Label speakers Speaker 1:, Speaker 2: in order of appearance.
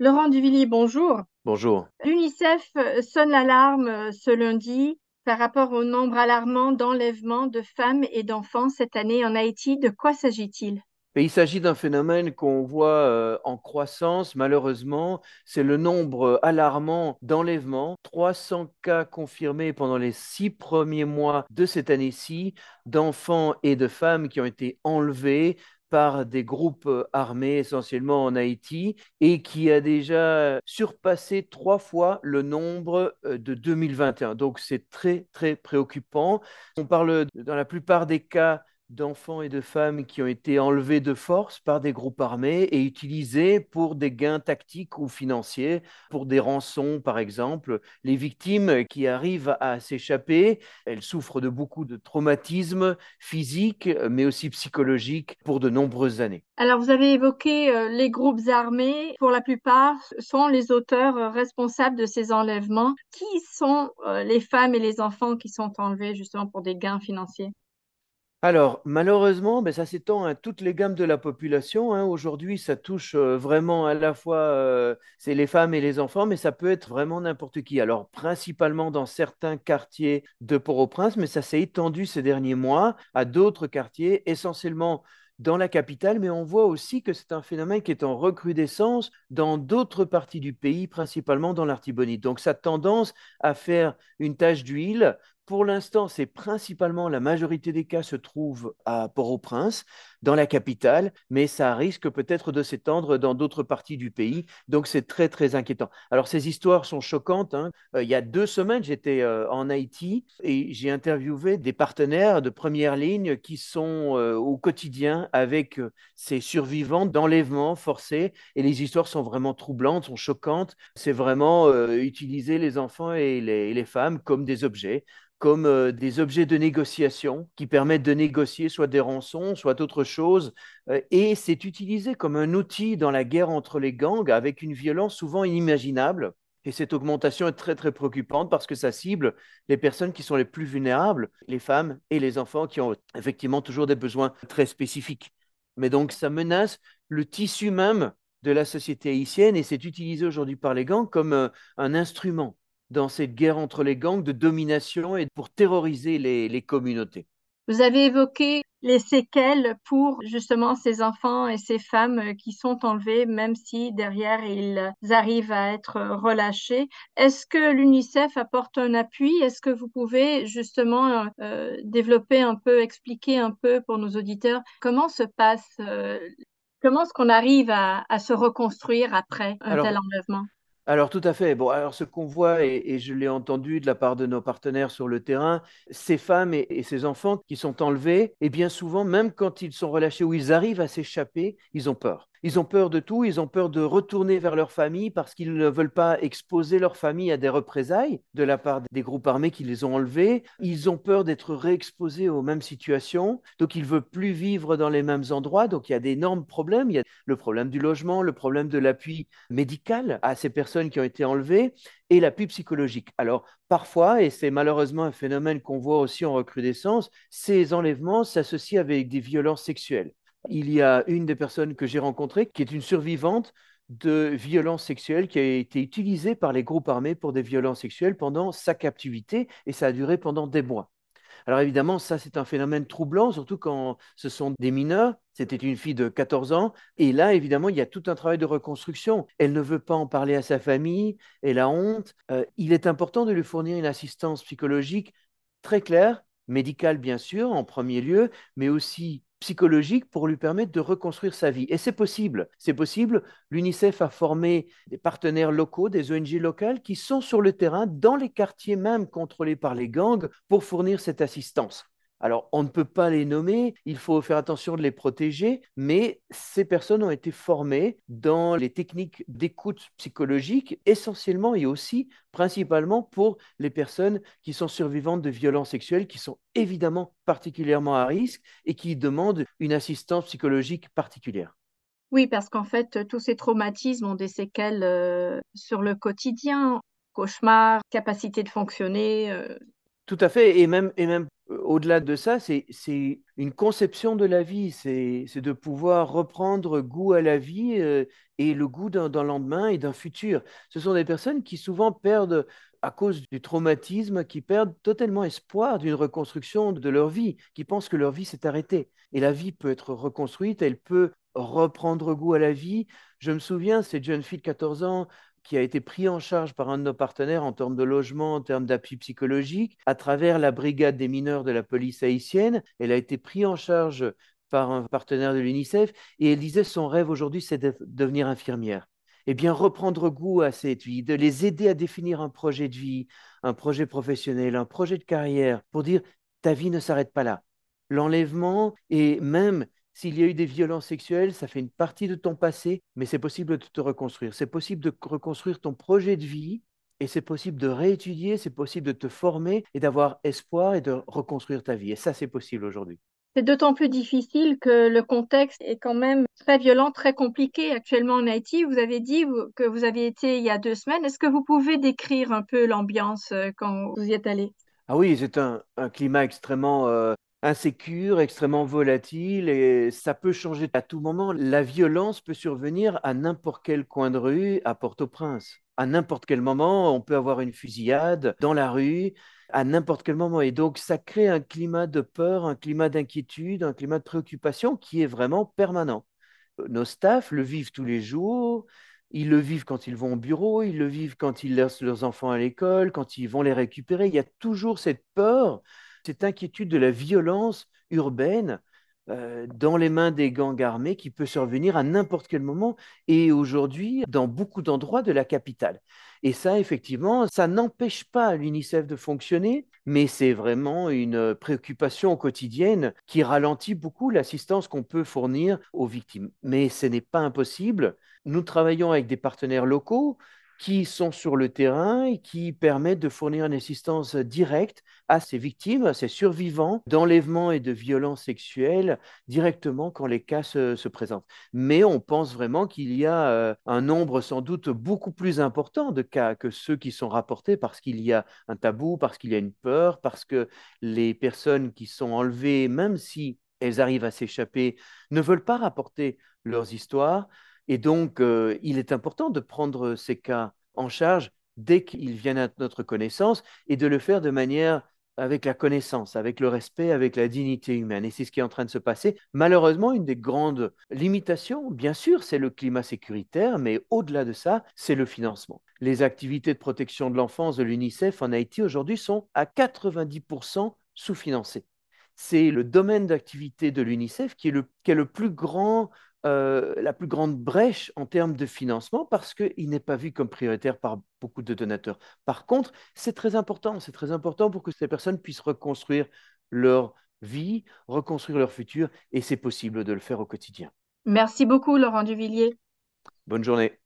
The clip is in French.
Speaker 1: Laurent Duvillier, bonjour.
Speaker 2: Bonjour.
Speaker 1: L'UNICEF euh, sonne l'alarme euh, ce lundi par rapport au nombre alarmant d'enlèvements de femmes et d'enfants cette année en Haïti. De quoi s'agit-il?
Speaker 2: il s'agit d'un phénomène qu'on voit euh, en croissance, malheureusement. C'est le nombre alarmant d'enlèvements. 300 cas confirmés pendant les six premiers mois de cette année-ci d'enfants et de femmes qui ont été enlevés par des groupes euh, armés essentiellement en Haïti et qui a déjà surpassé trois fois le nombre euh, de 2021. Donc c'est très très préoccupant. On parle dans la plupart des cas d'enfants et de femmes qui ont été enlevés de force par des groupes armés et utilisés pour des gains tactiques ou financiers, pour des rançons par exemple. Les victimes qui arrivent à s'échapper, elles souffrent de beaucoup de traumatismes physiques, mais aussi psychologiques pour de nombreuses années.
Speaker 1: Alors, vous avez évoqué euh, les groupes armés. Pour la plupart, sont les auteurs euh, responsables de ces enlèvements. Qui sont euh, les femmes et les enfants qui sont enlevés justement pour des gains financiers?
Speaker 2: Alors, malheureusement, ben, ça s'étend à toutes les gammes de la population. hein. Aujourd'hui, ça touche vraiment à la fois c'est les femmes et les enfants, mais ça peut être vraiment n'importe qui. Alors, principalement dans certains quartiers de Port-au-Prince, mais ça s'est étendu ces derniers mois à d'autres quartiers, essentiellement dans la capitale, mais on voit aussi que c'est un phénomène qui est en recrudescence dans d'autres parties du pays, principalement dans l'Artibonite. Donc, ça a tendance à faire une tache d'huile pour l'instant, c'est principalement la majorité des cas se trouvent à Port-au-Prince, dans la capitale, mais ça risque peut-être de s'étendre dans d'autres parties du pays. Donc c'est très très inquiétant. Alors ces histoires sont choquantes. Hein. Euh, il y a deux semaines, j'étais euh, en Haïti et j'ai interviewé des partenaires de première ligne qui sont euh, au quotidien avec ces survivants d'enlèvements forcés. Et les histoires sont vraiment troublantes, sont choquantes. C'est vraiment utiliser les enfants et les femmes comme des objets comme euh, des objets de négociation qui permettent de négocier soit des rançons, soit autre chose. Euh, et c'est utilisé comme un outil dans la guerre entre les gangs avec une violence souvent inimaginable. Et cette augmentation est très, très préoccupante parce que ça cible les personnes qui sont les plus vulnérables, les femmes et les enfants qui ont effectivement toujours des besoins très spécifiques. Mais donc, ça menace le tissu même de la société haïtienne et c'est utilisé aujourd'hui par les gangs comme euh, un instrument dans cette guerre entre les gangs de domination et pour terroriser les, communautés.
Speaker 1: Vous avez évoqué les séquelles pour justement ces enfants et ces femmes qui sont enlevés, même si derrière ils arrivent à être relâchés. Est-ce que l'UNICEF apporte un appui? Est-ce que vous pouvez justement euh, développer un peu, expliquer un peu pour nos auditeurs comment se passe, euh, comment est-ce qu'on arrive à, se reconstruire après un tel enlèvement?
Speaker 2: Alors tout à fait. Bon, alors ce qu'on voit, et, je l'ai entendu de la part de nos partenaires sur le terrain, ces femmes et, ces enfants qui sont enlevés, et bien souvent, même quand ils sont relâchés ou ils arrivent à s'échapper, ils ont peur. Ils ont peur de tout, ils ont peur de retourner vers leur famille parce qu'ils ne veulent pas exposer leur famille à des représailles de la part des groupes armés qui les ont enlevés. Ils ont peur d'être réexposés aux mêmes situations, donc ils ne veulent plus vivre dans les mêmes endroits. Donc il y a d'énormes problèmes. Il y a le problème du logement, le problème de l'appui médical à ces personnes qui ont été enlevées et l'appui psychologique. Alors parfois, et c'est malheureusement un phénomène qu'on voit aussi en recrudescence, ces enlèvements s'associent avec des violences sexuelles il y a une des personnes que j'ai rencontrées qui est une survivante de violences sexuelles qui a été utilisée par les groupes armés pour des violences sexuelles pendant sa captivité et ça a duré pendant des mois. Alors évidemment, ça c'est un phénomène troublant, surtout quand ce sont des mineurs. C'était une fille de 14 ans. Et là, évidemment, il y a tout un travail de reconstruction. Elle ne veut pas en parler à sa famille, elle a honte. Euh, il est important de lui fournir une assistance psychologique très claire, médicale bien sûr en premier lieu, mais aussi psychologique pour lui permettre de reconstruire sa vie. Et c'est possible. C'est possible. L'UNICEF a formé des partenaires locaux, des ONG locales qui sont sur le terrain, dans les quartiers même contrôlés par les gangs, pour fournir cette assistance. Alors, on ne peut pas les nommer, il faut faire attention de les protéger, mais ces personnes ont été formées dans les techniques d'écoute psychologique, essentiellement et aussi principalement pour les personnes qui sont survivantes de violences sexuelles, qui sont évidemment particulièrement à risque et qui demandent une assistance psychologique particulière.
Speaker 1: Oui, parce qu'en fait, tous ces traumatismes ont des séquelles euh, sur le quotidien, cauchemars, capacité de fonctionner.
Speaker 2: Euh. Tout à fait, et même, et même au-delà de ça, c'est une conception de la vie, c'est de pouvoir reprendre goût à la vie euh, et le goût d'un lendemain et d'un futur. Ce sont des personnes qui souvent perdent, à cause du traumatisme, qui perdent totalement espoir d'une reconstruction de leur vie, qui pensent que leur vie s'est arrêtée. Et la vie peut être reconstruite, elle peut reprendre goût à la vie. Je me souviens, cette jeune fille de 14 ans qui a été pris en charge par un de nos partenaires en termes de logement, en termes d'appui psychologique, à travers la brigade des mineurs de la police haïtienne. Elle a été prise en charge par un partenaire de l'UNICEF et elle disait son rêve aujourd'hui, c'est de devenir infirmière. Eh bien, reprendre goût à cette vie, de les aider à définir un projet de vie, un projet professionnel, un projet de carrière, pour dire ta vie ne s'arrête pas là. L'enlèvement et même s'il y a eu des violences sexuelles, ça fait une partie de ton passé, mais c'est possible de te reconstruire. C'est possible de reconstruire ton projet de vie et c'est possible de réétudier, c'est possible de te former et d'avoir espoir et de reconstruire ta vie. Et ça, c'est possible aujourd'hui.
Speaker 1: C'est d'autant plus difficile que le contexte est quand même très violent, très compliqué actuellement en Haïti. Vous avez dit que vous aviez été il y a deux semaines. Est-ce que vous pouvez décrire un peu l'ambiance euh, quand vous y êtes allé?
Speaker 2: Ah oui, c'est un, climat extrêmement euh, insécure, extrêmement volatile et ça peut changer à tout moment. La violence peut survenir à n'importe quel coin de rue à Port-au-Prince. À n'importe quel moment, on peut avoir une fusillade dans la rue, à n'importe quel moment. Et donc, ça crée un climat de peur, un climat d'inquiétude, un climat de préoccupation qui est vraiment permanent. Nos staffs le vivent tous les jours. Ils le vivent quand ils vont au bureau, ils le vivent quand ils laissent leurs enfants à l'école, quand ils vont les récupérer. Il y a toujours cette peur cette inquiétude de la violence urbaine euh, dans les mains des gangs armés qui peut survenir à n'importe quel moment et aujourd'hui dans beaucoup d'endroits de la capitale. Et ça, effectivement, ça n'empêche pas l'UNICEF de fonctionner, mais c'est vraiment une préoccupation quotidienne qui ralentit beaucoup l'assistance qu'on peut fournir aux victimes. Mais ce n'est pas impossible. Nous travaillons avec des partenaires locaux qui sont sur le terrain et qui permettent de fournir une assistance directe à ces victimes, à ces survivants d'enlèvement et de violences sexuelles directement quand les cas se, présentent. Mais on pense vraiment qu'il y a euh, un nombre sans doute beaucoup plus important de cas que ceux qui sont rapportés parce qu'il y a un tabou, parce qu'il y a une peur, parce que les personnes qui sont enlevées, même si elles arrivent à s'échapper, ne veulent pas rapporter leurs histoires et donc, euh, il est important de prendre ces cas en charge dès qu'ils viennent à notre connaissance et de le faire de manière avec la connaissance, avec le respect, avec la dignité humaine. Et c'est ce qui est en train de se passer. Malheureusement, une des grandes limitations, bien sûr, c'est le climat sécuritaire, mais au-delà de ça, c'est le financement. Les activités de protection de l'enfance de l'UNICEF en Haïti aujourd'hui sont à 90% sous-financées. C'est le domaine d'activité de l'UNICEF qui, qui est le plus grand euh, la plus grande brèche en termes de financement parce qu'il n'est pas vu comme prioritaire par beaucoup de donateurs. Par contre, c'est très important, c'est très important pour que ces personnes puissent reconstruire leur vie, reconstruire leur futur, et c'est possible de le faire au quotidien.
Speaker 1: Merci beaucoup, Laurent Duvillier.
Speaker 2: Bonne journée.